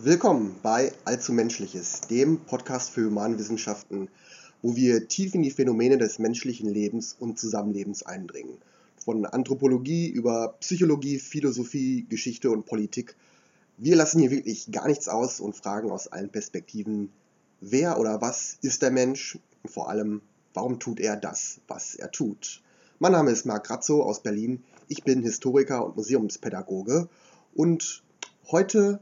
Willkommen bei Allzu Menschliches, dem Podcast für Humanwissenschaften, wo wir tief in die Phänomene des menschlichen Lebens und Zusammenlebens eindringen. Von Anthropologie über Psychologie, Philosophie, Geschichte und Politik. Wir lassen hier wirklich gar nichts aus und fragen aus allen Perspektiven, wer oder was ist der Mensch und vor allem, warum tut er das, was er tut. Mein Name ist Marc Grazzo aus Berlin. Ich bin Historiker und Museumspädagoge und heute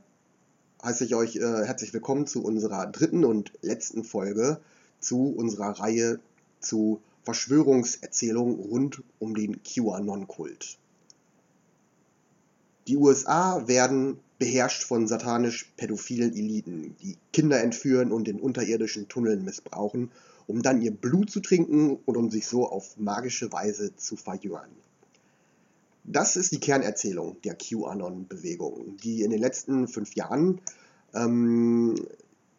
heiße ich euch äh, herzlich willkommen zu unserer dritten und letzten Folge zu unserer Reihe zu Verschwörungserzählungen rund um den QAnon-Kult. Die USA werden beherrscht von satanisch-pädophilen Eliten, die Kinder entführen und in unterirdischen Tunneln missbrauchen, um dann ihr Blut zu trinken und um sich so auf magische Weise zu verjüngern. Das ist die Kernerzählung der QAnon-Bewegung, die in den letzten fünf Jahren ähm,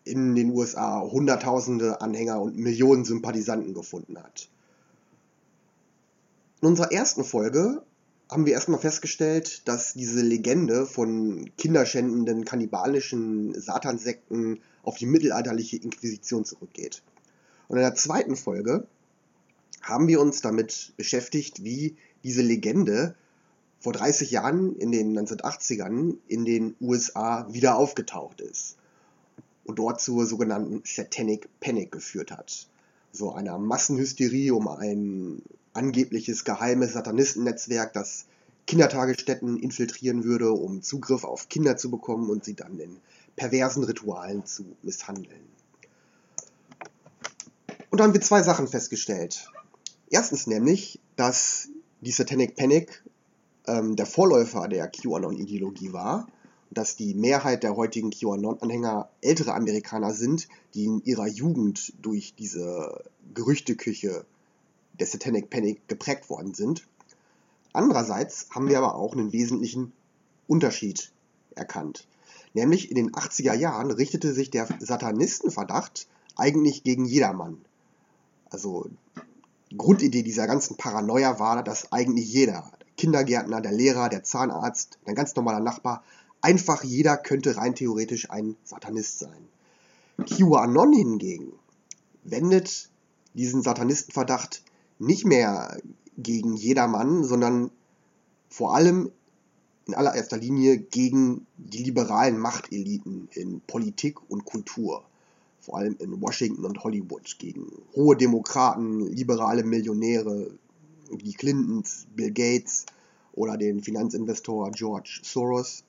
in den USA Hunderttausende Anhänger und Millionen Sympathisanten gefunden hat. In unserer ersten Folge haben wir erstmal festgestellt, dass diese Legende von kinderschändenden, kannibalischen Satansekten auf die mittelalterliche Inquisition zurückgeht. Und in der zweiten Folge haben wir uns damit beschäftigt, wie diese Legende vor 30 Jahren in den 1980ern in den USA wieder aufgetaucht ist und dort zur sogenannten Satanic Panic geführt hat. So einer Massenhysterie um ein angebliches geheimes Satanistennetzwerk, das Kindertagesstätten infiltrieren würde, um Zugriff auf Kinder zu bekommen und sie dann in perversen Ritualen zu misshandeln. Und dann haben wir zwei Sachen festgestellt. Erstens nämlich, dass die Satanic Panic ähm, der Vorläufer der QAnon-Ideologie war, dass die Mehrheit der heutigen QAnon-Anhänger ältere Amerikaner sind, die in ihrer Jugend durch diese Gerüchteküche der Satanic Panic geprägt worden sind. Andererseits haben wir aber auch einen wesentlichen Unterschied erkannt. Nämlich in den 80er Jahren richtete sich der Satanistenverdacht eigentlich gegen jedermann. Also Grundidee dieser ganzen Paranoia war, dass eigentlich jeder, Kindergärtner, der Lehrer, der Zahnarzt, ein ganz normaler Nachbar. Einfach jeder könnte rein theoretisch ein Satanist sein. QAnon hingegen wendet diesen Satanistenverdacht nicht mehr gegen jedermann, sondern vor allem in allererster Linie gegen die liberalen Machteliten in Politik und Kultur. Vor allem in Washington und Hollywood, gegen hohe Demokraten, liberale Millionäre, die Clintons, Bill Gates oder den Finanzinvestor George Soros.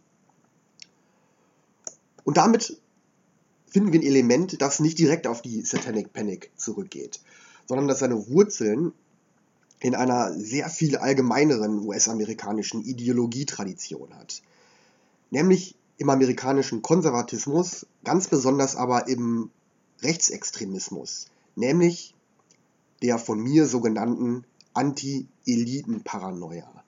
Und damit finden wir ein Element, das nicht direkt auf die Satanic Panic zurückgeht, sondern das seine Wurzeln in einer sehr viel allgemeineren US-amerikanischen Ideologietradition hat. Nämlich im amerikanischen Konservatismus, ganz besonders aber im Rechtsextremismus, nämlich der von mir sogenannten Anti-Eliten-Paranoia.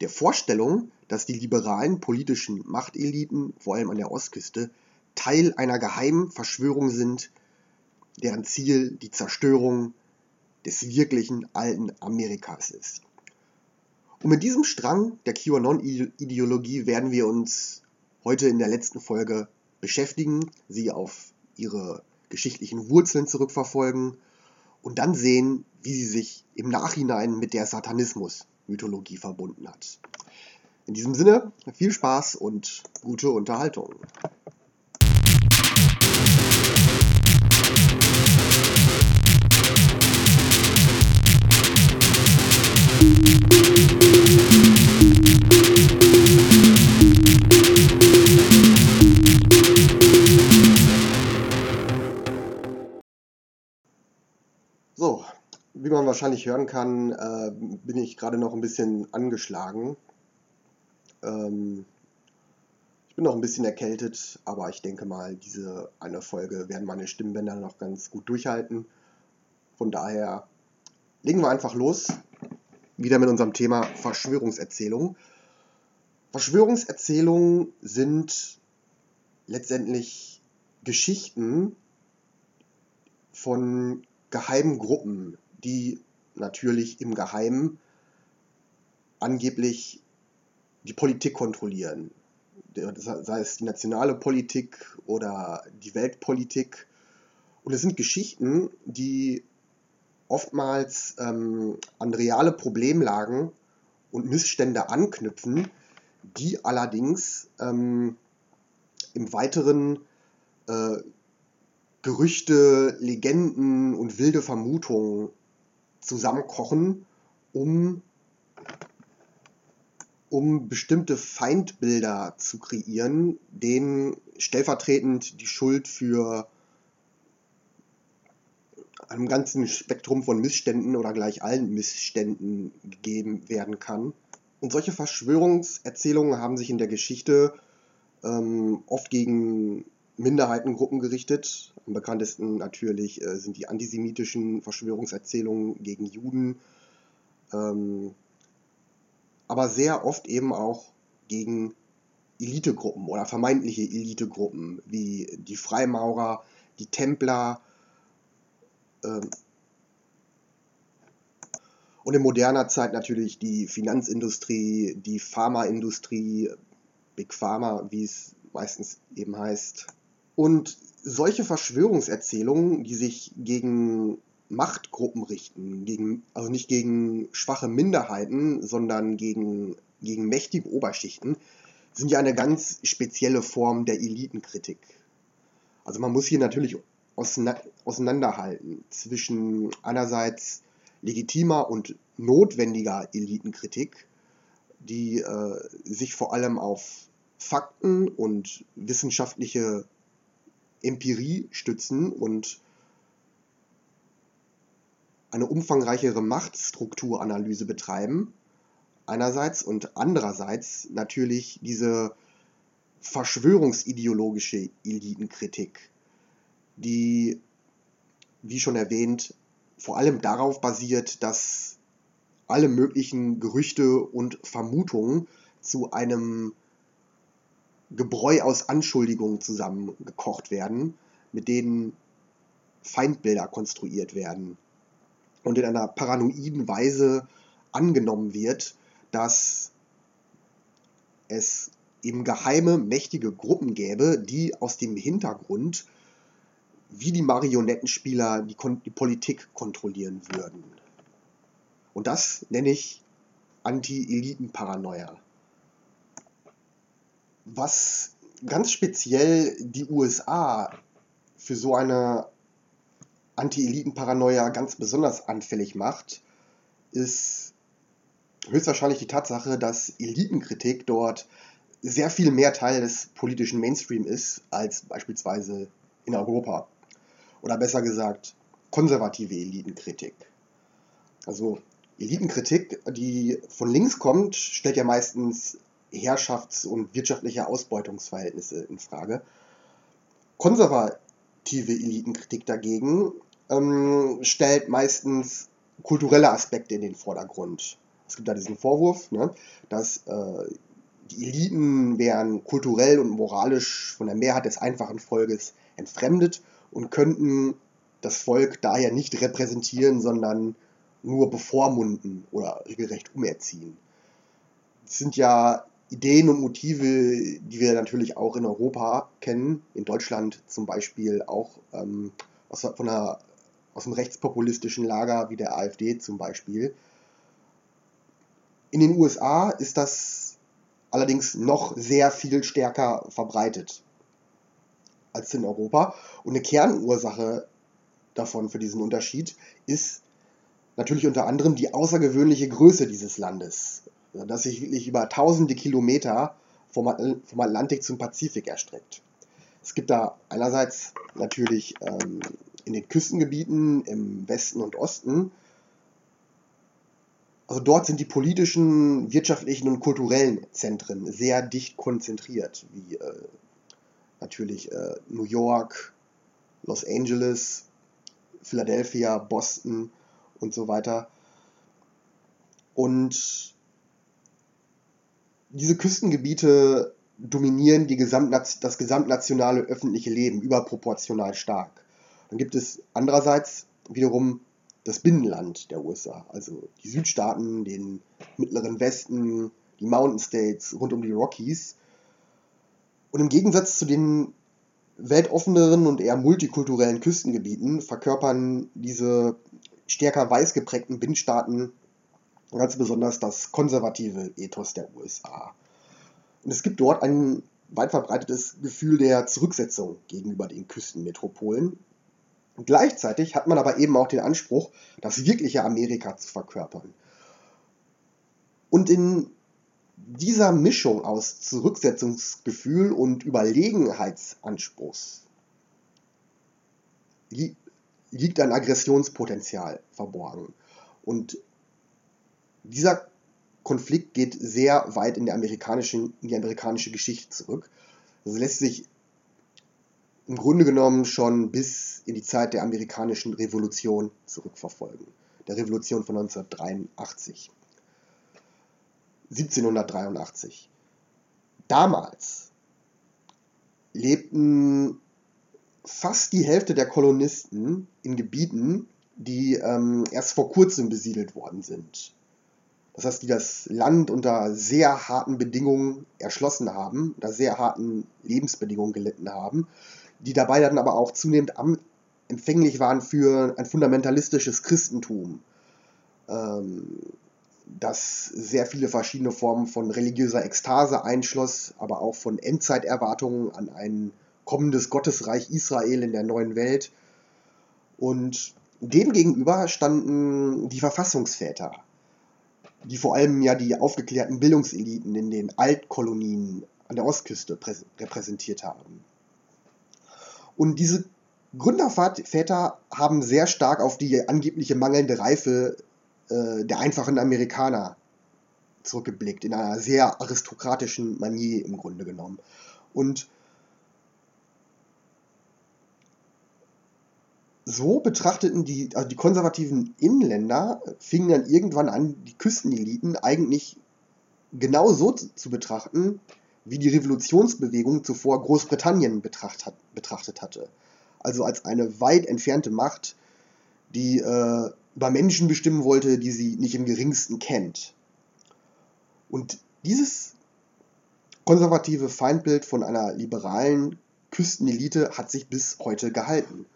Der Vorstellung, dass die liberalen politischen Machteliten, vor allem an der Ostküste, Teil einer geheimen Verschwörung sind, deren Ziel die Zerstörung des wirklichen alten Amerikas ist. Und mit diesem Strang der QAnon-Ideologie werden wir uns heute in der letzten Folge beschäftigen, sie auf ihre geschichtlichen Wurzeln zurückverfolgen und dann sehen, wie sie sich im Nachhinein mit der Satanismus-Mythologie verbunden hat. In diesem Sinne, viel Spaß und gute Unterhaltung. Wahrscheinlich hören kann, äh, bin ich gerade noch ein bisschen angeschlagen. Ähm, ich bin noch ein bisschen erkältet, aber ich denke mal, diese eine Folge werden meine Stimmbänder noch ganz gut durchhalten. Von daher legen wir einfach los. Wieder mit unserem Thema Verschwörungserzählungen. Verschwörungserzählungen sind letztendlich Geschichten von geheimen Gruppen, die natürlich im Geheimen angeblich die Politik kontrollieren. sei es die nationale Politik oder die Weltpolitik. Und es sind Geschichten, die oftmals ähm, an reale Problemlagen und Missstände anknüpfen, die allerdings ähm, im Weiteren äh, Gerüchte, Legenden und wilde Vermutungen zusammenkochen, um, um bestimmte Feindbilder zu kreieren, denen stellvertretend die Schuld für einem ganzen Spektrum von Missständen oder gleich allen Missständen gegeben werden kann. Und solche Verschwörungserzählungen haben sich in der Geschichte ähm, oft gegen Minderheitengruppen gerichtet. Am bekanntesten natürlich äh, sind die antisemitischen Verschwörungserzählungen gegen Juden, ähm, aber sehr oft eben auch gegen Elitegruppen oder vermeintliche Elitegruppen wie die Freimaurer, die Templer, ähm, und in moderner Zeit natürlich die Finanzindustrie, die Pharmaindustrie, Big Pharma, wie es meistens eben heißt. Und solche Verschwörungserzählungen, die sich gegen Machtgruppen richten, gegen, also nicht gegen schwache Minderheiten, sondern gegen, gegen mächtige Oberschichten, sind ja eine ganz spezielle Form der Elitenkritik. Also man muss hier natürlich auseinanderhalten zwischen einerseits legitimer und notwendiger Elitenkritik, die äh, sich vor allem auf Fakten und wissenschaftliche Empirie stützen und eine umfangreichere Machtstrukturanalyse betreiben, einerseits und andererseits natürlich diese verschwörungsideologische Elitenkritik, die, wie schon erwähnt, vor allem darauf basiert, dass alle möglichen Gerüchte und Vermutungen zu einem Gebräu aus Anschuldigungen zusammengekocht werden, mit denen Feindbilder konstruiert werden und in einer paranoiden Weise angenommen wird, dass es eben geheime, mächtige Gruppen gäbe, die aus dem Hintergrund wie die Marionettenspieler die, die Politik kontrollieren würden. Und das nenne ich Anti-Eliten-Paranoia. Was ganz speziell die USA für so eine Anti-Eliten-Paranoia ganz besonders anfällig macht, ist höchstwahrscheinlich die Tatsache, dass Elitenkritik dort sehr viel mehr Teil des politischen Mainstream ist als beispielsweise in Europa oder besser gesagt konservative Elitenkritik. Also Elitenkritik, die von links kommt, stellt ja meistens Herrschafts- und wirtschaftliche Ausbeutungsverhältnisse in Frage. Konservative Elitenkritik dagegen ähm, stellt meistens kulturelle Aspekte in den Vordergrund. Es gibt da diesen Vorwurf, ne, dass äh, die Eliten wären kulturell und moralisch von der Mehrheit des einfachen Volkes entfremdet und könnten das Volk daher nicht repräsentieren, sondern nur bevormunden oder regelrecht umerziehen. Das sind ja Ideen und Motive, die wir natürlich auch in Europa kennen, in Deutschland zum Beispiel auch ähm, aus, von einer, aus dem rechtspopulistischen Lager wie der AfD zum Beispiel. In den USA ist das allerdings noch sehr viel stärker verbreitet als in Europa. Und eine Kernursache davon für diesen Unterschied ist natürlich unter anderem die außergewöhnliche Größe dieses Landes, das sich wirklich über tausende Kilometer vom, Atlantik zum Pazifik erstreckt. Es gibt da einerseits natürlich ähm, in den Küstengebieten im Westen und Osten, also dort sind die politischen, wirtschaftlichen und kulturellen Zentren sehr dicht konzentriert, wie äh, natürlich äh, New York, Los Angeles, Philadelphia, Boston und so weiter. Und diese Küstengebiete dominieren die Gesamtnaz das gesamtnationale öffentliche Leben überproportional stark. Dann gibt es andererseits wiederum das Binnenland der USA, also die Südstaaten, den mittleren Westen, die Mountain States rund um die Rockies, Und im Gegensatz zu den weltoffeneren und eher multikulturellen Küstengebieten verkörpern diese stärker weiß geprägten Bindstaaten ganz besonders das konservative Ethos der USA. Und es gibt dort ein weit verbreitetes Gefühl der Zurücksetzung gegenüber den Küstenmetropolen. Und gleichzeitig hat man aber eben auch den Anspruch, das wirkliche Amerika zu verkörpern. Und in dieser Mischung aus Zurücksetzungsgefühl und Überlegenheitsanspruchs liegt ein Aggressionspotenzial verborgen. Und dieser Konflikt geht sehr weit in, der amerikanischen, in die amerikanische Geschichte zurück. Das lässt sich im Grunde genommen schon bis in die Zeit der amerikanischen Revolution zurückverfolgen. Der Revolution von 1983. 1783. Damals lebten fast die Hälfte der Kolonisten in Gebieten, die ähm, erst vor kurzem besiedelt worden sind. Das heißt, die das Land unter sehr harten Bedingungen erschlossen haben, unter sehr harten Lebensbedingungen gelitten haben, die dabei dann aber auch zunehmend empfänglich waren für ein fundamentalistisches Christentum. Ähm, das sehr viele verschiedene Formen von religiöser Ekstase einschloss, aber auch von Endzeiterwartungen an ein kommendes Gottesreich Israel in der neuen Welt. Und demgegenüber standen die Verfassungsväter, die vor allem ja die aufgeklärten Bildungseliten in den Altkolonien an der Ostküste repräsentiert haben. Und diese Gründerväter haben sehr stark auf die angebliche mangelnde Reife äh, der einfachen Amerikaner zurückgeblickt, in einer sehr aristokratischen Manier im Grunde genommen. Und so betrachteten die, also die konservativen Inländer, fingen dann irgendwann an, die Küsteneliten eigentlich genau so zu betrachten, wie die Revolutionsbewegung zuvor Großbritannien betracht, betrachtet hatte. Also als eine weit entfernte Macht, die äh, über Menschen bestimmen wollte, die sie nicht im geringsten kennt. Und dieses konservative Feindbild von einer liberalen Küstenelite hat sich bis heute gehalten.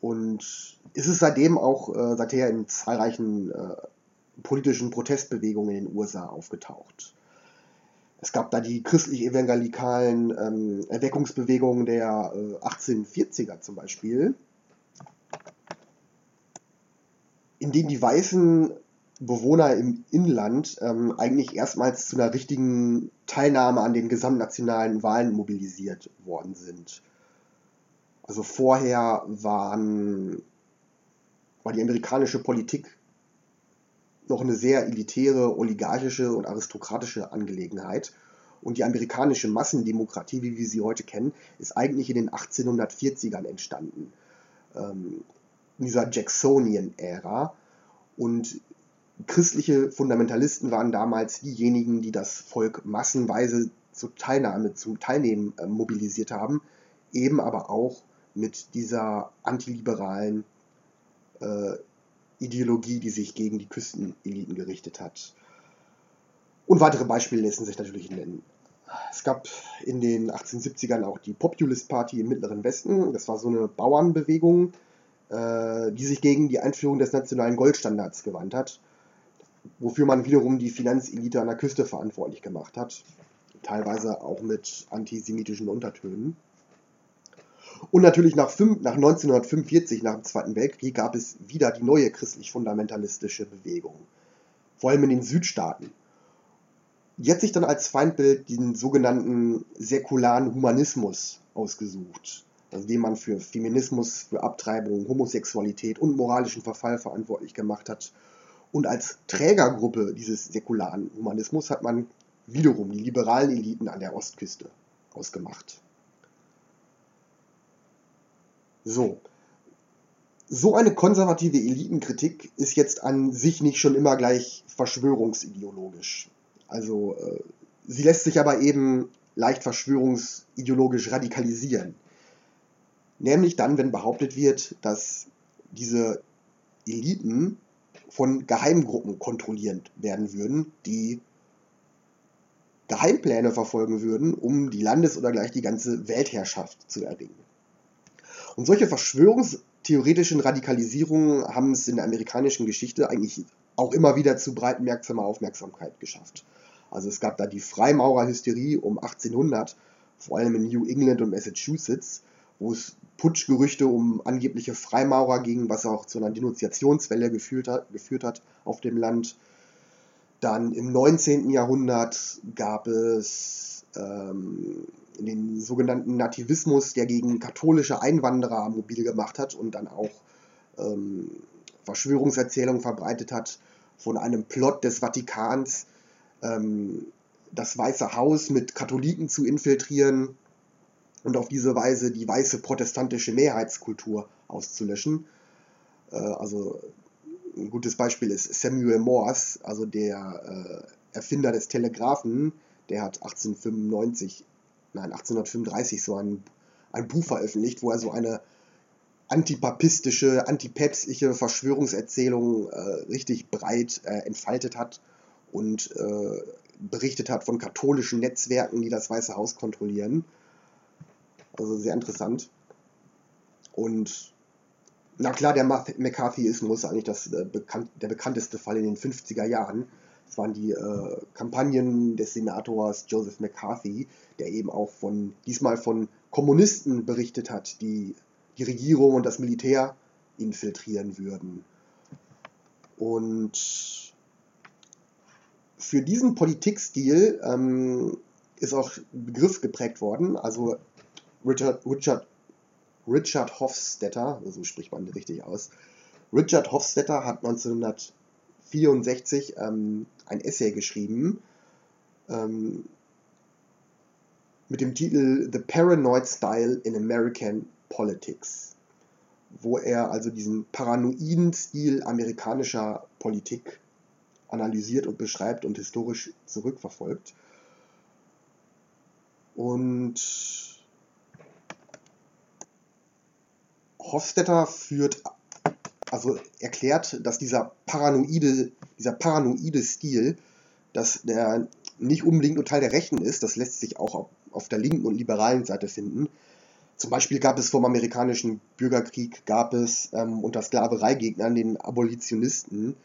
Und ist es seitdem auch äh, seither in zahlreichen äh, politischen Protestbewegungen in den USA aufgetaucht. Es gab da die christlich-evangelikalen ähm, Erweckungsbewegungen der äh, 1840er zum Beispiel, in denen die weißen Bewohner im Inland ähm, eigentlich erstmals zu einer richtigen Teilnahme an den gesamtnationalen Wahlen mobilisiert worden sind. Also vorher waren, war die amerikanische Politik noch eine sehr elitäre, oligarchische und aristokratische Angelegenheit. Und die amerikanische Massendemokratie, wie wir sie heute kennen, ist eigentlich in den 1840ern entstanden. Ähm, in dieser Jacksonian-Ära. Und christliche Fundamentalisten waren damals diejenigen, die das Volk massenweise zur Teilnahme, zum Teilnehmen äh, mobilisiert haben, eben aber auch mit dieser antiliberalen äh, Ideologie, die sich gegen die Küsteneliten gerichtet hat. Und weitere Beispiele lassen sich natürlich nennen. Es gab in den 1870ern auch die Populist Party im Mittleren Westen. Das war so eine Bauernbewegung, äh, die sich gegen die Einführung des nationalen Goldstandards gewandt hat, wofür man wiederum die Finanzelite an der Küste verantwortlich gemacht hat, teilweise auch mit antisemitischen Untertönen. Und natürlich nach, fünf, nach 1945, nach dem Zweiten Weltkrieg, gab es wieder die neue christlich-fundamentalistische Bewegung, vor allem in den Südstaaten. Die hat sich dann als Feindbild den sogenannten säkularen Humanismus ausgesucht, also den man für Feminismus, für Abtreibung, Homosexualität und moralischen Verfall verantwortlich gemacht hat. Und als Trägergruppe dieses säkularen Humanismus hat man wiederum die liberalen Eliten an der Ostküste ausgemacht. So. So eine konservative Elitenkritik ist jetzt an sich nicht schon immer gleich verschwörungsideologisch. Also äh, sie lässt sich aber eben leicht verschwörungsideologisch radikalisieren. Nämlich dann, wenn behauptet wird, dass diese Eliten von Geheimgruppen kontrolliert werden würden, die Geheimpläne verfolgen würden, um die Landes- oder gleich die ganze Weltherrschaft zu erringen. Und solche verschwörungstheoretischen Radikalisierungen haben es in der amerikanischen Geschichte eigentlich auch immer wieder zu breitmerksamer Aufmerksamkeit geschafft. Also es gab da die Freimaurerhysterie um 1800, vor allem in New England und Massachusetts, wo es Putschgerüchte um angebliche Freimaurer ging, was auch zu einer Denunziationswelle geführt hat, geführt hat auf dem Land. Dann im 19. Jahrhundert gab es ähm, den sogenannten Nativismus, der gegen katholische Einwanderer mobil gemacht hat und dann auch ähm, Verschwörungserzählungen verbreitet hat von einem Plot des Vatikans, ähm, das Weiße Haus mit Katholiken zu infiltrieren und auf diese Weise die weiße protestantische Mehrheitskultur auszulöschen. Äh, also ein gutes Beispiel ist Samuel Morse, also der äh, Erfinder des Telegraphen, der hat 1895, nein 1835 so ein, ein Buch veröffentlicht, wo er so eine antipapistische, antipäpstliche Verschwörungserzählung äh, richtig breit äh, entfaltet hat und äh, berichtet hat von katholischen Netzwerken, die das Weiße Haus kontrollieren. Also sehr interessant. Und na klar, der McCarthyismus eigentlich das, äh, der bekannteste Fall in den 50er Jahren. Das waren die äh, Kampagnen des Senators Joseph McCarthy, der eben auch von, diesmal von Kommunisten berichtet hat, die die Regierung und das Militär infiltrieren würden. Und für diesen Politikstil ähm, ist auch Begriff geprägt worden. Also Richard, Richard, Richard Hofstetter, so spricht man richtig aus. Richard Hofstetter hat 1964 ähm, ein Essay geschrieben ähm, mit dem Titel The Paranoid Style in American Politics, wo er also diesen paranoiden Stil amerikanischer Politik analysiert und beschreibt und historisch zurückverfolgt. Und Hofstetter führt, also erklärt, dass dieser paranoide, dieser paranoide Stil, dass der nicht unbedingt nur Teil der Rechten ist, das lässt sich auch auf der linken und liberalen Seite finden. Zum Beispiel gab es vom amerikanischen Bürgerkrieg, gab es ähm, unter Sklavereigegnern, den Abolitionisten,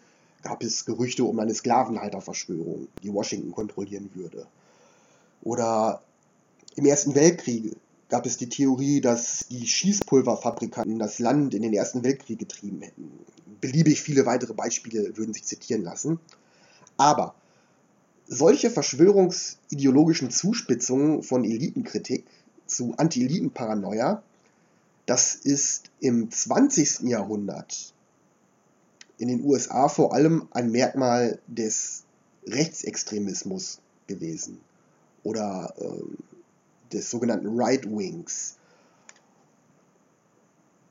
gab es Gerüchte um eine Sklavenhalterverschwörung, die Washington kontrollieren würde. Oder im Ersten Weltkrieg gab es die Theorie, dass die Schießpulverfabrikanten das Land in den Ersten Weltkrieg getrieben hätten. Beliebig viele weitere Beispiele würden sich zitieren lassen. Aber solche verschwörungsideologischen Zuspitzungen von Elitenkritik zu Anti-Eliten-Paranoia, das ist im 20. Jahrhundert in den USA vor allem ein Merkmal des Rechtsextremismus gewesen. Oder ähm, des sogenannten Right Wings.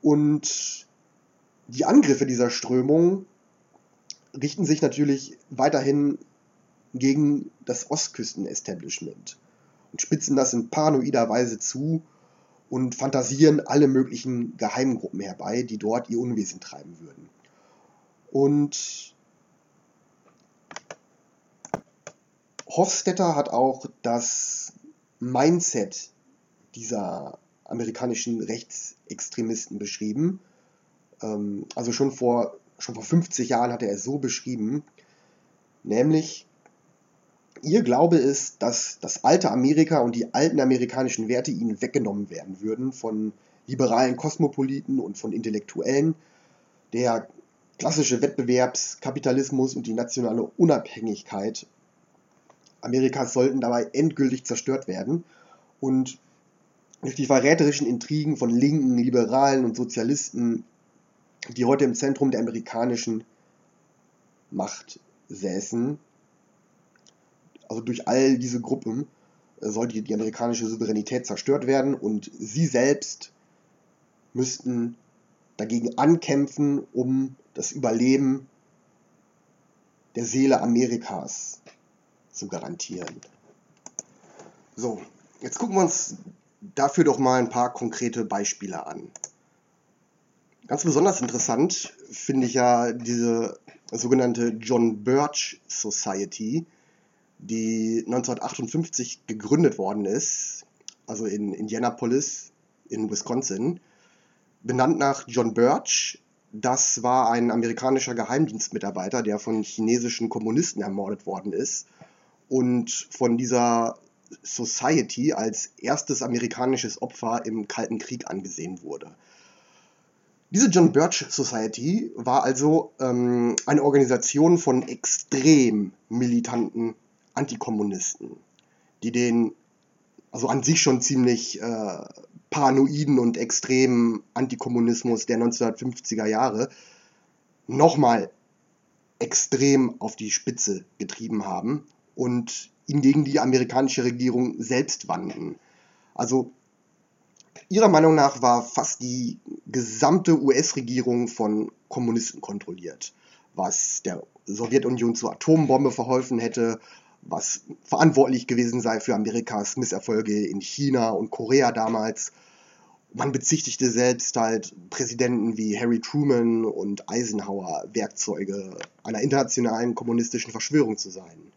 Und die Angriffe dieser Strömung richten sich natürlich weiterhin gegen das Ostküsten-Establishment und spitzen das in paranoider Weise zu und fantasieren alle möglichen Geheimgruppen herbei, die dort ihr Unwesen treiben würden. Und Hofstetter hat auch das Mindset dieser amerikanischen Rechtsextremisten beschrieben. Ähm, also schon vor, schon vor 50 Jahren hat er es so beschrieben, nämlich ihr Glaube ist, dass das alte Amerika und die alten amerikanischen Werte ihnen weggenommen werden würden von liberalen Kosmopoliten und von Intellektuellen. Der klassische Wettbewerbskapitalismus und die nationale Unabhängigkeit Amerikas sollten dabei endgültig zerstört werden. Und durch die verräterischen Intrigen von Linken, Liberalen und Sozialisten, die heute im Zentrum der amerikanischen Macht säßen, also durch all diese Gruppen äh, sollte die amerikanische Souveränität zerstört werden. Und sie selbst müssten dagegen ankämpfen, um das Überleben der Seele Amerikas zu garantieren. So, jetzt gucken wir uns dafür doch mal ein paar konkrete Beispiele an. Ganz besonders interessant finde ich ja diese sogenannte John Birch Society, die 1958 gegründet worden ist, also in Indianapolis in Wisconsin, benannt nach John Birch. Das war ein amerikanischer Geheimdienstmitarbeiter, der von chinesischen Kommunisten ermordet worden ist und von dieser Society als erstes amerikanisches Opfer im Kalten Krieg angesehen wurde. Diese John Birch Society war also ähm, eine Organisation von extrem militanten Antikommunisten, die den, also an sich schon ziemlich äh, paranoiden und extremen Antikommunismus der 1950er Jahre nochmal extrem auf die Spitze getrieben haben und ihn gegen die amerikanische Regierung selbst wandten. Also ihrer Meinung nach war fast die gesamte US-Regierung von Kommunisten kontrolliert, was der Sowjetunion zur Atombombe verholfen hätte, was verantwortlich gewesen sei für Amerikas Misserfolge in China und Korea damals. Man bezichtigte selbst halt Präsidenten wie Harry Truman und Eisenhower Werkzeuge einer internationalen kommunistischen Verschwörung zu sein.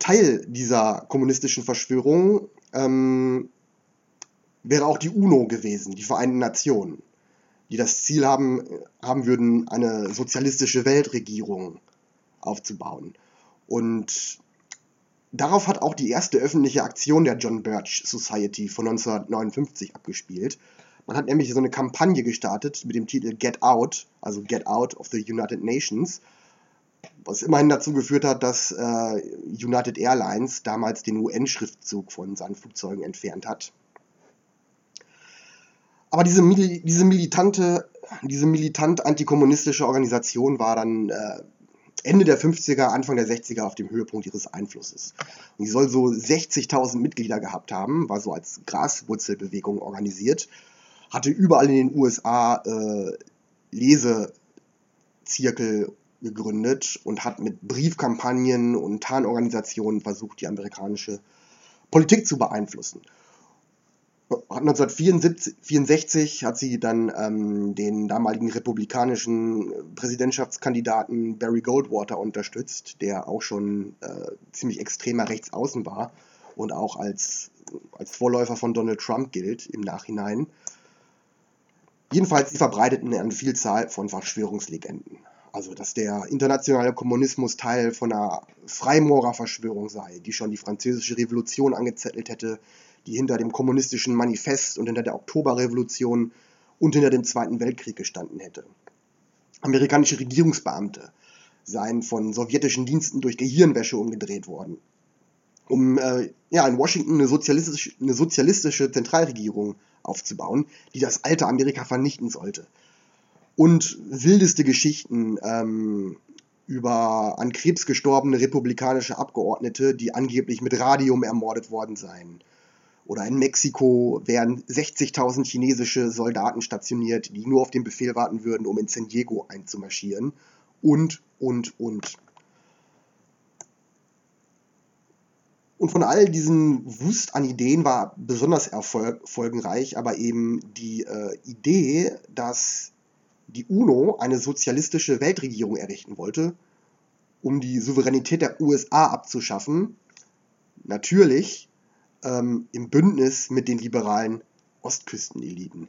Teil dieser kommunistischen Verschwörung ähm, wäre auch die UNO gewesen, die Vereinten Nationen, die das Ziel haben, haben würden, eine sozialistische Weltregierung aufzubauen. Und darauf hat auch die erste öffentliche Aktion der John Birch Society von 1959 abgespielt. Man hat nämlich so eine Kampagne gestartet mit dem Titel Get Out, also Get Out of the United Nations, was immerhin dazu geführt hat, dass äh, United Airlines damals den UN-Schriftzug von seinen Flugzeugen entfernt hat. Aber diese, diese militante, diese militant antikommunistische Organisation war dann äh, Ende der 50er, Anfang der 60er auf dem Höhepunkt ihres Einflusses. Und sie soll so 60.000 Mitglieder gehabt haben, war so als Graswurzelbewegung organisiert, hatte überall in den USA äh, Lesezirkel gegründet und hat mit Briefkampagnen und Tarnorganisationen versucht, die amerikanische Politik zu beeinflussen. 1964 hat sie dann ähm, den damaligen republikanischen Präsidentschaftskandidaten Barry Goldwater unterstützt, der auch schon äh, ziemlich extremer Rechtsaußen war und auch als, als Vorläufer von Donald Trump gilt im Nachhinein. Jedenfalls, sie verbreiteten eine Vielzahl von Verschwörungslegenden. Also, dass der internationale Kommunismus Teil von einer Freimaurerverschwörung sei, die schon die französische Revolution angezettelt hätte, die hinter dem kommunistischen Manifest und hinter der Oktoberrevolution und hinter dem Zweiten Weltkrieg gestanden hätte. Amerikanische Regierungsbeamte seien von sowjetischen Diensten durch Gehirnwäsche umgedreht worden, um äh, ja, in Washington eine sozialistische, eine sozialistische Zentralregierung aufzubauen, die das alte Amerika vernichten sollte. Und wildeste Geschichten ähm, über an Krebs gestorbene republikanische Abgeordnete, die angeblich mit Radium ermordet worden seien oder in Mexiko wären 60.000 chinesische Soldaten stationiert, die nur auf den Befehl warten würden, um in San Diego einzumarschieren. Und, und, und. Und von all diesen Wust an Ideen war besonders erfolgreich aber eben die äh, Idee, dass die UNO eine sozialistische Weltregierung errichten wollte, um die Souveränität der USA abzuschaffen. Natürlich ähm, im Bündnis mit den liberalen Ostküsteneliten.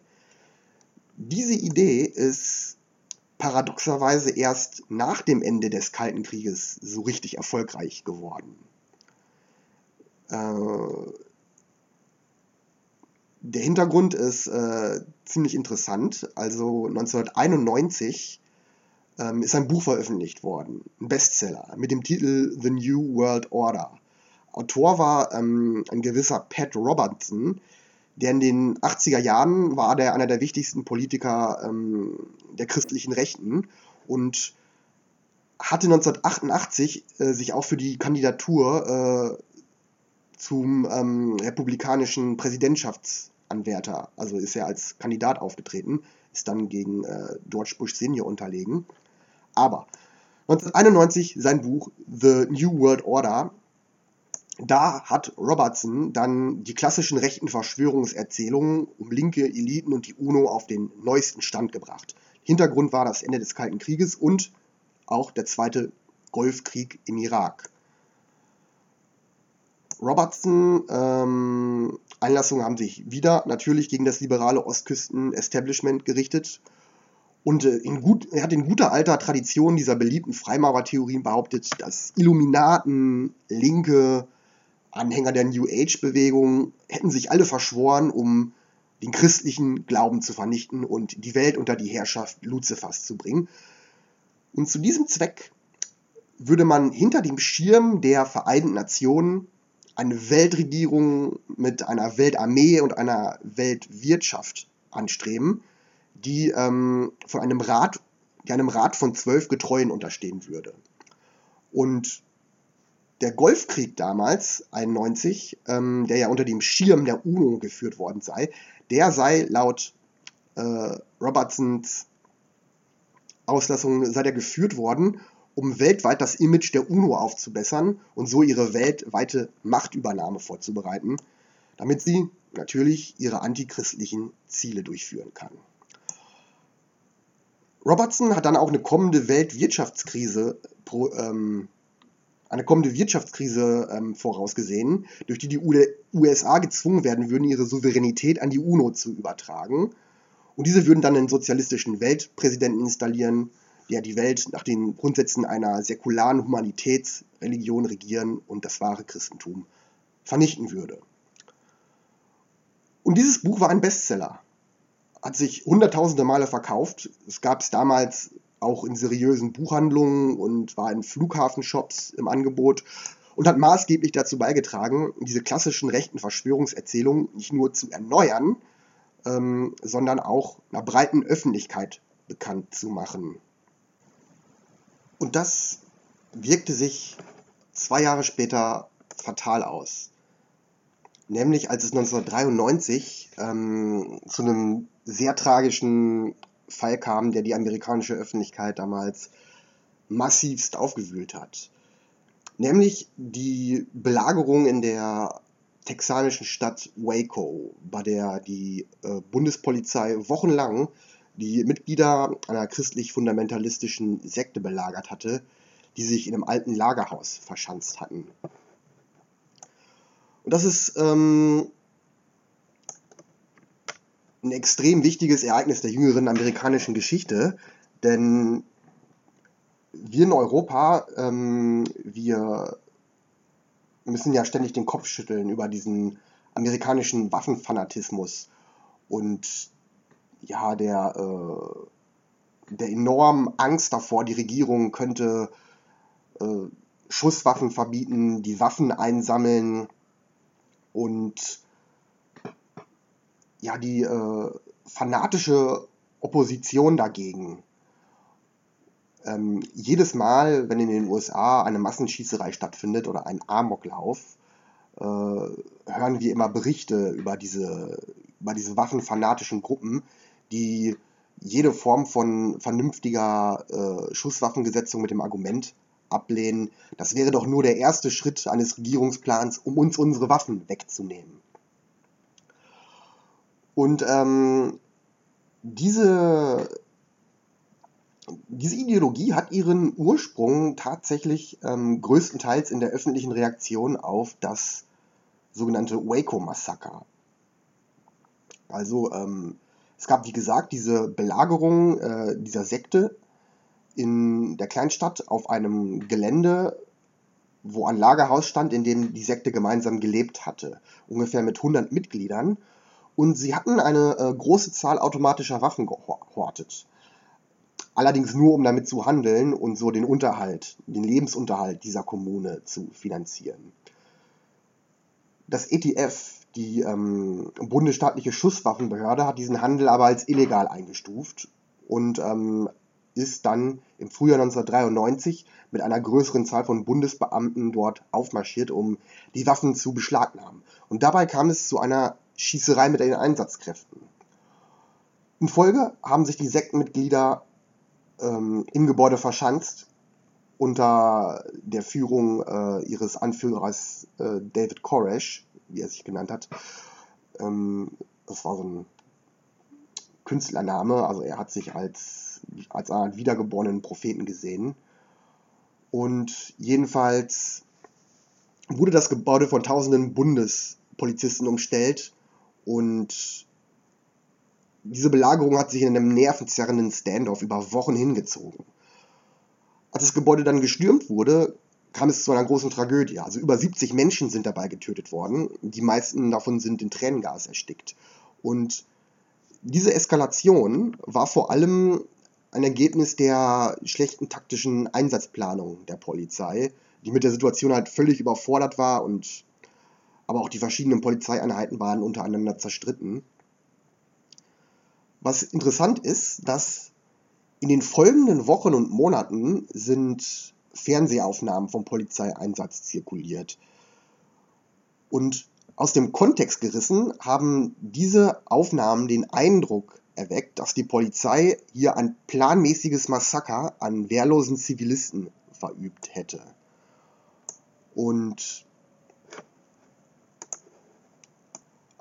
Diese Idee ist paradoxerweise erst nach dem Ende des Kalten Krieges so richtig erfolgreich geworden. Äh, der Hintergrund ist äh, ziemlich interessant. Also 1991 ähm, ist ein Buch veröffentlicht worden, ein Bestseller mit dem Titel The New World Order. Autor war ähm, ein gewisser Pat Robertson, der in den 80er Jahren war der einer der wichtigsten Politiker ähm, der christlichen Rechten und hatte 1988 äh, sich auch für die Kandidatur äh, zum ähm, republikanischen Präsidentschaftsanwärter, also ist er als Kandidat aufgetreten, ist dann gegen äh, George Bush Senior unterlegen. Aber 1991 sein Buch The New World Order da hat Robertson dann die klassischen rechten Verschwörungserzählungen um linke Eliten und die UNO auf den neuesten Stand gebracht. Hintergrund war das Ende des Kalten Krieges und auch der Zweite Golfkrieg im Irak. Robertson ähm, Einlassungen haben sich wieder natürlich gegen das liberale Ostküsten-Establishment gerichtet. Und äh, in gut, er hat in guter alter Tradition dieser beliebten Freimaurertheorien behauptet, dass Illuminaten, Linke, Anhänger der New Age-Bewegung hätten sich alle verschworen, um den christlichen Glauben zu vernichten und die Welt unter die Herrschaft Luzifers zu bringen. Und zu diesem Zweck würde man hinter dem Schirm der Vereinten Nationen eine Weltregierung mit einer Weltarmee und einer Weltwirtschaft anstreben, die ähm, von einem Rat, die einem Rat von zwölf Getreuen unterstehen würde. Und der Golfkrieg damals, 91, ähm, der ja unter dem Schirm der UNO geführt worden sei, der sei laut äh, Robertsons Auslassung sei der geführt worden, um weltweit das Image der UNO aufzubessern und so ihre weltweite Machtübernahme vorzubereiten, damit sie natürlich ihre antichristlichen Ziele durchführen kann. Robertson hat dann auch eine kommende Weltwirtschaftskrise ähm, eine kommende Wirtschaftskrise ähm, vorausgesehen, durch die die USA gezwungen werden würden, ihre Souveränität an die UNO zu übertragen. Und diese würden dann einen sozialistischen Weltpräsidenten installieren, der die Welt nach den Grundsätzen einer säkularen Humanitätsreligion regieren und das wahre Christentum vernichten würde. Und dieses Buch war ein Bestseller. Hat sich hunderttausende Male verkauft. Es gab es damals auch in seriösen Buchhandlungen und war in Flughafenshops im Angebot und hat maßgeblich dazu beigetragen, diese klassischen rechten Verschwörungserzählungen nicht nur zu erneuern, ähm, sondern auch einer breiten Öffentlichkeit bekannt zu machen. Und das wirkte sich zwei Jahre später fatal aus. Nämlich als es 1993 ähm, zu einem sehr tragischen Fall kam, der die amerikanische Öffentlichkeit damals massivst aufgewühlt hat. Nämlich die Belagerung in der texanischen Stadt Waco, bei der die äh, Bundespolizei wochenlang die Mitglieder einer christlich-fundamentalistischen Sekte belagert hatte, die sich in einem alten Lagerhaus verschanzt hatten. Und das ist ähm, ein extrem wichtiges Ereignis der jüngeren amerikanischen Geschichte, denn wir in Europa, ähm, wir müssen ja ständig den Kopf schütteln über diesen amerikanischen Waffenfanatismus und ja, der, äh, der enormen Angst davor, die Regierung könnte äh, Schusswaffen verbieten, die Waffen einsammeln und ja, die äh, fanatische Opposition dagegen. Ähm, jedes Mal, wenn in den USA eine Massenschießerei stattfindet oder ein Amoklauf, äh, hören wir immer Berichte über diese, über diese waffenfanatischen Gruppen, die jede Form von vernünftiger äh, Schusswaffengesetzung mit dem Argument ablehnen, das wäre doch nur der erste Schritt eines Regierungsplans, um uns unsere Waffen wegzunehmen. Und ähm, diese, diese Ideologie hat ihren Ursprung tatsächlich ähm, größtenteils in der öffentlichen Reaktion auf das sogenannte Waco-Massaker. Also ähm, es gab, wie gesagt, diese Belagerung äh, dieser Sekte in der Kleinstadt auf einem Gelände, wo ein Lagerhaus stand, in dem die Sekte gemeinsam gelebt hatte. Ungefähr mit 100 Mitgliedern. Und sie hatten eine äh, große Zahl automatischer Waffen gehortet. Allerdings nur, um damit zu handeln und so den Unterhalt, den Lebensunterhalt dieser Kommune zu finanzieren. Das ETF die ähm, bundesstaatliche Schusswaffenbehörde hat diesen Handel aber als illegal eingestuft und ähm, ist dann im Frühjahr 1993 mit einer größeren Zahl von Bundesbeamten dort aufmarschiert, um die Waffen zu beschlagnahmen. Und dabei kam es zu einer Schießerei mit den Einsatzkräften. In Folge haben sich die Sektenmitglieder ähm, im Gebäude verschanzt unter der Führung äh, ihres Anführers äh, David Koresh, wie er sich genannt hat. Ähm, das war so ein Künstlername, also er hat sich als, als einen wiedergeborenen Propheten gesehen. Und jedenfalls wurde das Gebäude von tausenden Bundespolizisten umstellt und diese Belagerung hat sich in einem nervenzerrenden Standoff über Wochen hingezogen. Als das Gebäude dann gestürmt wurde, kam es zu einer großen Tragödie. Also über 70 Menschen sind dabei getötet worden. Die meisten davon sind in Tränengas erstickt. Und diese Eskalation war vor allem ein Ergebnis der schlechten taktischen Einsatzplanung der Polizei, die mit der Situation halt völlig überfordert war und aber auch die verschiedenen Polizeieinheiten waren untereinander zerstritten. Was interessant ist, dass in den folgenden Wochen und Monaten sind Fernsehaufnahmen vom Polizeieinsatz zirkuliert. Und aus dem Kontext gerissen haben diese Aufnahmen den Eindruck erweckt, dass die Polizei hier ein planmäßiges Massaker an wehrlosen Zivilisten verübt hätte. Und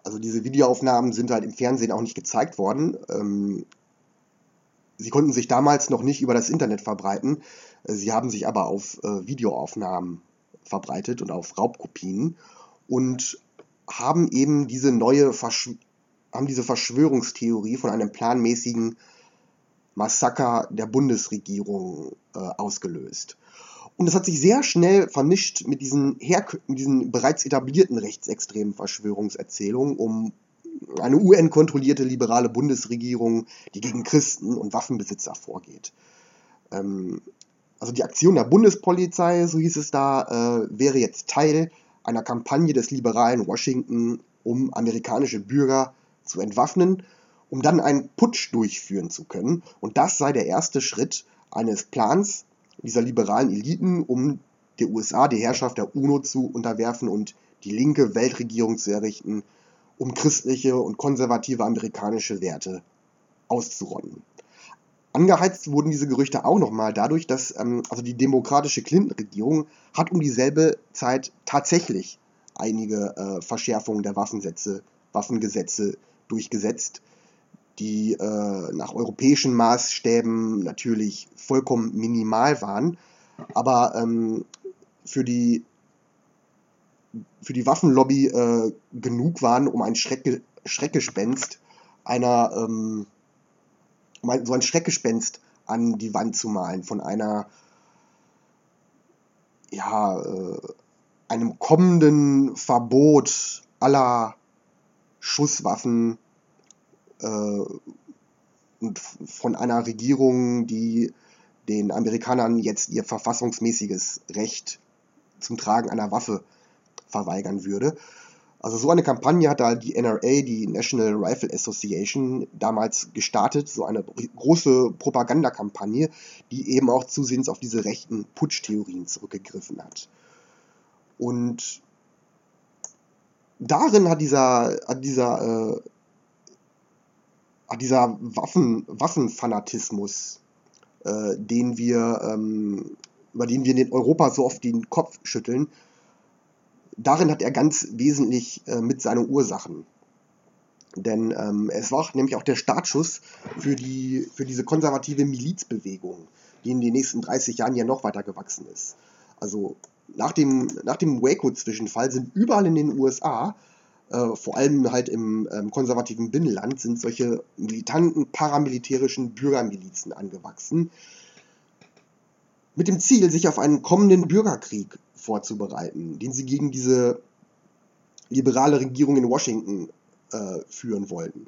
also diese Videoaufnahmen sind halt im Fernsehen auch nicht gezeigt worden. Ähm, sie konnten sich damals noch nicht über das Internet verbreiten. Sie haben sich aber auf äh, Videoaufnahmen verbreitet und auf Raubkopien und haben eben diese neue Verschw haben diese Verschwörungstheorie von einem planmäßigen Massaker der Bundesregierung äh, ausgelöst. Und das hat sich sehr schnell vermischt mit diesen, mit diesen bereits etablierten rechtsextremen Verschwörungserzählungen um eine UN-kontrollierte liberale Bundesregierung, die gegen Christen und Waffenbesitzer vorgeht. Ähm, also die Aktion der Bundespolizei, so hieß es da, äh, wäre jetzt Teil einer Kampagne des liberalen Washington, um amerikanische Bürger zu entwaffnen, um dann einen Putsch durchführen zu können. Und das sei der erste Schritt eines Plans dieser liberalen Eliten, um der USA die Herrschaft der UNO zu unterwerfen und die linke Weltregierung zu errichten, um christliche und konservative amerikanische Werte auszurotten. Angeheizt wurden diese Gerüchte auch nochmal dadurch, dass ähm, also die demokratische Clinton-Regierung hat um dieselbe Zeit tatsächlich einige äh, Verschärfungen der Waffensätze, Waffengesetze durchgesetzt, die äh, nach europäischen Maßstäben natürlich vollkommen minimal waren, aber ähm, für die für die Waffenlobby äh, genug waren, um ein Schrecke, Schreckgespenst einer ähm, so ein Schreckgespenst an die Wand zu malen von einer ja äh, einem kommenden Verbot aller Schusswaffen äh, und von einer Regierung, die den Amerikanern jetzt ihr verfassungsmäßiges Recht zum Tragen einer Waffe verweigern würde. Also so eine Kampagne hat da die NRA, die National Rifle Association, damals gestartet, so eine große Propagandakampagne, die eben auch zusehends auf diese rechten Putschtheorien zurückgegriffen hat. Und darin hat dieser, hat dieser, äh, hat dieser Waffen, Waffenfanatismus, äh, den wir, ähm, über den wir in Europa so oft den Kopf schütteln, darin hat er ganz wesentlich äh, mit seine Ursachen. Denn ähm, es war nämlich auch der Startschuss für, die, für diese konservative Milizbewegung, die in den nächsten 30 Jahren ja noch weiter gewachsen ist. Also nach dem, nach dem Waco-Zwischenfall sind überall in den USA, äh, vor allem halt im ähm, konservativen Binnenland, sind solche militanten paramilitärischen Bürgermilizen angewachsen, mit dem Ziel, sich auf einen kommenden Bürgerkrieg vorzubereiten, den sie gegen diese liberale Regierung in Washington äh, führen wollten.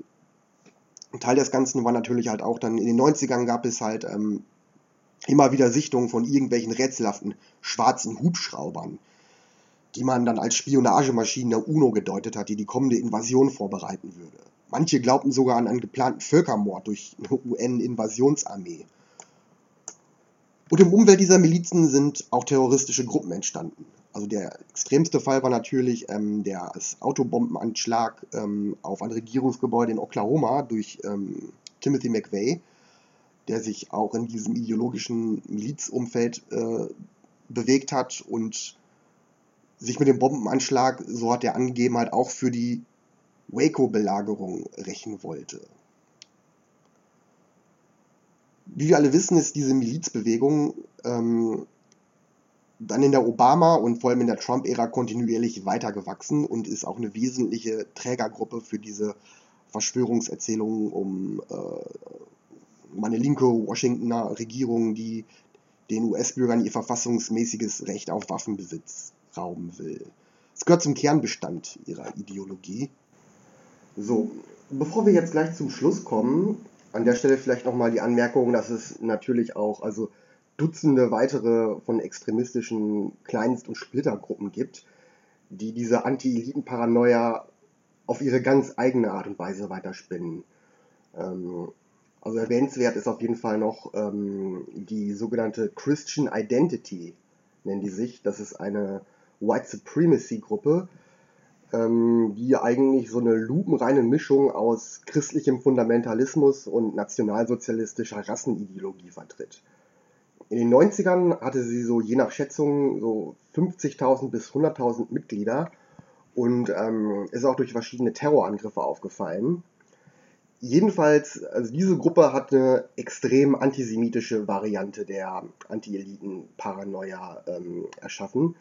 Ein Teil des Ganzen war natürlich halt auch dann in den 90ern gab es halt ähm, immer wieder Sichtungen von irgendwelchen rätselhaften schwarzen Hubschraubern, die man dann als Spionagemaschinen der UNO gedeutet hat, die die kommende Invasion vorbereiten würde. Manche glaubten sogar an einen geplanten Völkermord durch eine UN-Invasionsarmee. Und im Umfeld dieser Milizen sind auch terroristische Gruppen entstanden. Also der extremste Fall war natürlich ähm, der Autobombenanschlag ähm, auf ein Regierungsgebäude in Oklahoma durch ähm, Timothy McVeigh, der sich auch in diesem ideologischen Milizumfeld äh, bewegt hat und sich mit dem Bombenanschlag, so hat er angegeben, halt auch für die Waco-Belagerung rächen wollte wie wir alle wissen, ist diese Milizbewegung ähm, dann in der Obama- und vor allem in der Trump-Ära kontinuierlich weitergewachsen und ist auch eine wesentliche Trägergruppe für diese Verschwörungserzählungen um, äh, um eine linke Washingtoner Regierung, die den US-Bürgern ihr verfassungsmäßiges Recht auf Waffenbesitz rauben will. Es gehört zum Kernbestand ihrer Ideologie. So, bevor wir jetzt gleich zum Schluss kommen, an der Stelle vielleicht nochmal die Anmerkung, dass es natürlich auch also Dutzende weitere von extremistischen Kleinst- und Splittergruppen gibt, die diese Anti-Eliten-Paranoia auf ihre ganz eigene Art und Weise weiterspinnen. Ähm, also erwähnenswert ist auf jeden Fall noch ähm, die sogenannte Christian Identity, nennen die sich. Das ist eine White Supremacy Gruppe, ähm, die eigentlich so eine lupenreine Mischung aus christlichem Fundamentalismus und nationalsozialistischer Rassenideologie vertritt. In den 90ern hatte sie so je nach Schätzung so 50.000 bis 100.000 Mitglieder und ähm, ist auch durch verschiedene Terrorangriffe aufgefallen. Jedenfalls, also diese Gruppe hat eine extrem antisemitische Variante der Anti-Eliten-Paranoia ähm, erschaffen.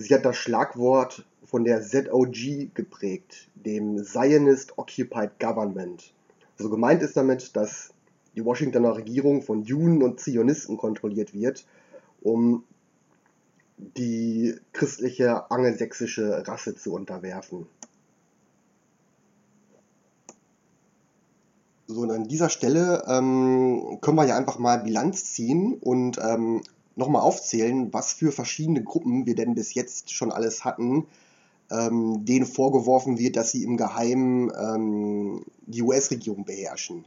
Sie hat das Schlagwort von der ZOG geprägt, dem Zionist Occupied Government. Also gemeint ist damit, dass die Washingtoner Regierung von Juden und Zionisten kontrolliert wird, um die christliche angelsächsische Rasse zu unterwerfen. So, und an dieser Stelle ähm, können wir ja einfach mal Bilanz ziehen und ähm, nochmal aufzählen, was für verschiedene Gruppen wir denn bis jetzt schon alles hatten, ähm, denen vorgeworfen wird, dass sie im Geheimen ähm, die US-Regierung beherrschen.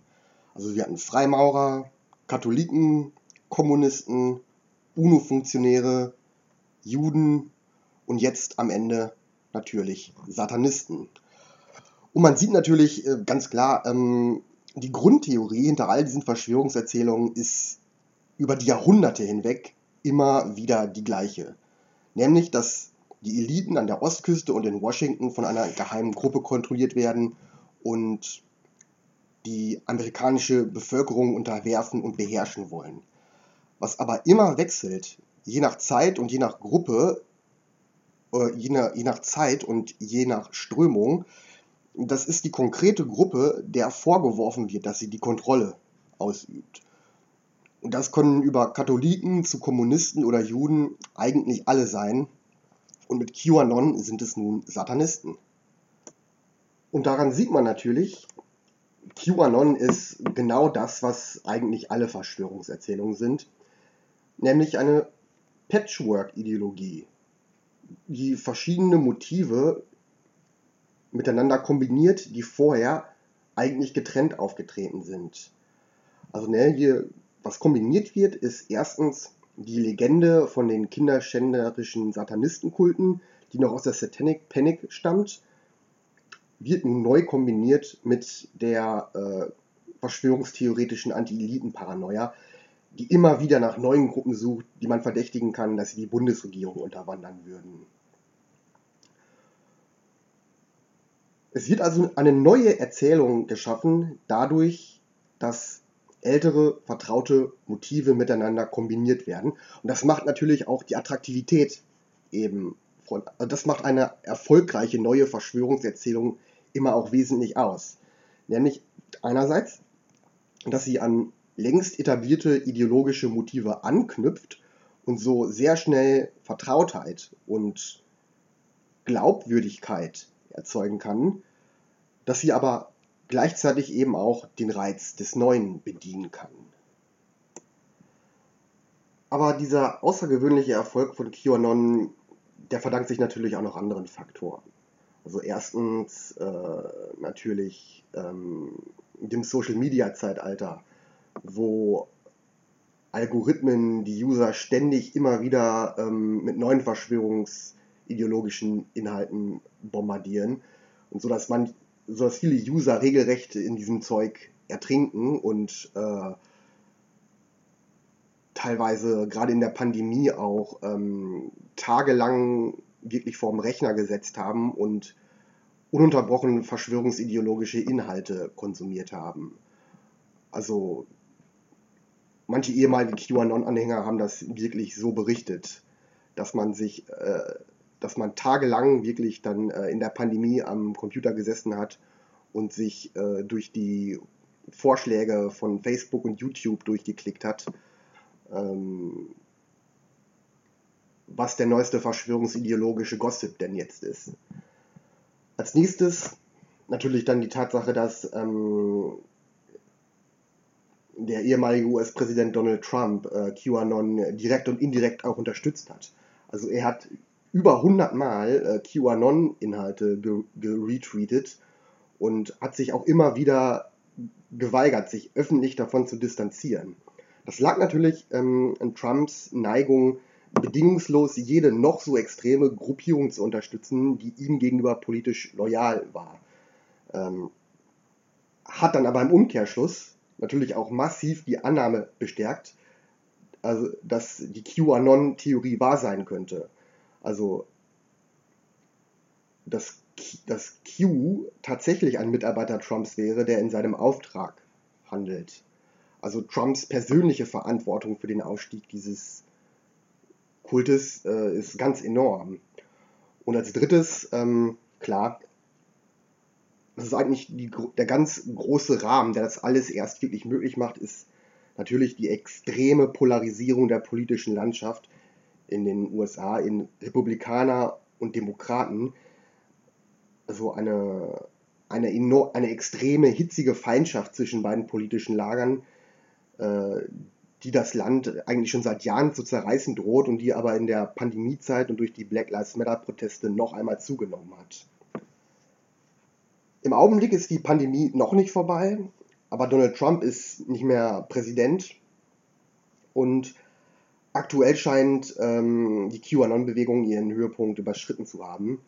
Also wir hatten Freimaurer, Katholiken, Kommunisten, UNO-Funktionäre, Juden und jetzt am Ende natürlich Satanisten. Und man sieht natürlich äh, ganz klar, ähm, die Grundtheorie hinter all diesen Verschwörungserzählungen ist über die Jahrhunderte hinweg immer wieder die gleiche. Nämlich, dass die Eliten an der Ostküste und in Washington von einer geheimen Gruppe kontrolliert werden und die amerikanische Bevölkerung unterwerfen und beherrschen wollen. Was aber immer wechselt, je nach Zeit und je nach Gruppe, äh, je, nach, je nach Zeit und je nach Strömung, das ist die konkrete Gruppe, der vorgeworfen wird, dass sie die Kontrolle ausübt. Und das können über Katholiken zu Kommunisten oder Juden eigentlich alle sein. Und mit QAnon sind es nun Satanisten. Und daran sieht man natürlich, QAnon ist genau das, was eigentlich alle Verschwörungserzählungen sind, nämlich eine Patchwork-Ideologie, die verschiedene Motive miteinander kombiniert, die vorher eigentlich getrennt aufgetreten sind. Also ne, hier, was kombiniert wird, ist erstens die Legende von den kinderschänderischen Satanistenkulten, die noch aus der Satanic Panic stammt, wird nun neu kombiniert mit der äh, verschwörungstheoretischen Anti-Eliten-Paranoia, die immer wieder nach neuen Gruppen sucht, die man verdächtigen kann, dass sie die Bundesregierung unterwandern würden. Es wird also eine neue Erzählung geschaffen, dadurch, dass ältere, vertraute Motive miteinander kombiniert werden. Und das macht natürlich auch die Attraktivität eben von, also das macht eine erfolgreiche neue Verschwörungserzählung immer auch wesentlich aus. Nämlich einerseits, dass sie an längst etablierte ideologische Motive anknüpft und so sehr schnell Vertrautheit und Glaubwürdigkeit erzeugen kann, dass sie aber gleichzeitig eben auch den Reiz des Neuen bedienen kann. Aber dieser außergewöhnliche Erfolg von QAnon, der verdankt sich natürlich auch noch anderen Faktoren. Also erstens äh, natürlich ähm, dem Social-Media-Zeitalter, wo Algorithmen die User ständig immer wieder ähm, mit neuen verschwörungsideologischen Inhalten bombardieren und so dass man so dass viele User regelrecht in diesem Zeug ertrinken und äh, teilweise gerade in der Pandemie auch ähm, tagelang wirklich vorm Rechner gesetzt haben und ununterbrochen verschwörungsideologische Inhalte konsumiert haben. Also manche ehemalige QAnon-Anhänger haben das wirklich so berichtet, dass man sich, äh, dass man tagelang wirklich dann äh, in der Pandemie am Computer gesessen hat und sich äh, durch die Vorschläge von Facebook und YouTube durchgeklickt hat, ähm, was der neueste verschwörungsideologische Gossip denn jetzt ist. Als nächstes natürlich dann die Tatsache, dass ähm, der ehemalige US-Präsident Donald Trump äh, QAnon direkt und indirekt auch unterstützt hat. Also er hat über 100 Mal äh, QAnon-Inhalte geretweetet ge und hat sich auch immer wieder geweigert, sich öffentlich davon zu distanzieren. Das lag natürlich ähm, an Trumps Neigung, bedingungslos jede noch so extreme Gruppierung zu unterstützen, die ihm gegenüber politisch loyal war. Ähm, hat dann aber im Umkehrschluss natürlich auch massiv die Annahme bestärkt, also dass die QAnon-Theorie wahr sein könnte. Also dass, dass Q tatsächlich ein Mitarbeiter Trumps wäre, der in seinem Auftrag handelt. Also Trumps persönliche Verantwortung für den Ausstieg dieses Kultes äh, ist ganz enorm. Und als drittes, ähm, klar, das ist eigentlich die, der ganz große Rahmen, der das alles erst wirklich möglich macht, ist natürlich die extreme Polarisierung der politischen Landschaft in den USA in Republikaner und Demokraten. Also eine, eine, eine extreme, hitzige Feindschaft zwischen beiden politischen Lagern, äh, die das Land eigentlich schon seit Jahren zu zerreißen droht und die aber in der Pandemiezeit und durch die Black Lives Matter-Proteste noch einmal zugenommen hat. Im Augenblick ist die Pandemie noch nicht vorbei, aber Donald Trump ist nicht mehr Präsident und aktuell scheint ähm, die QAnon-Bewegung ihren Höhepunkt überschritten zu haben.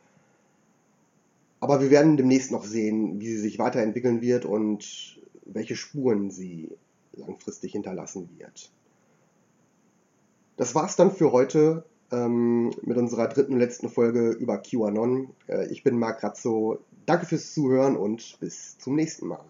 Aber wir werden demnächst noch sehen, wie sie sich weiterentwickeln wird und welche Spuren sie langfristig hinterlassen wird. Das war's dann für heute ähm, mit unserer dritten und letzten Folge über QAnon. Äh, ich bin Marc Razzo. Danke fürs Zuhören und bis zum nächsten Mal.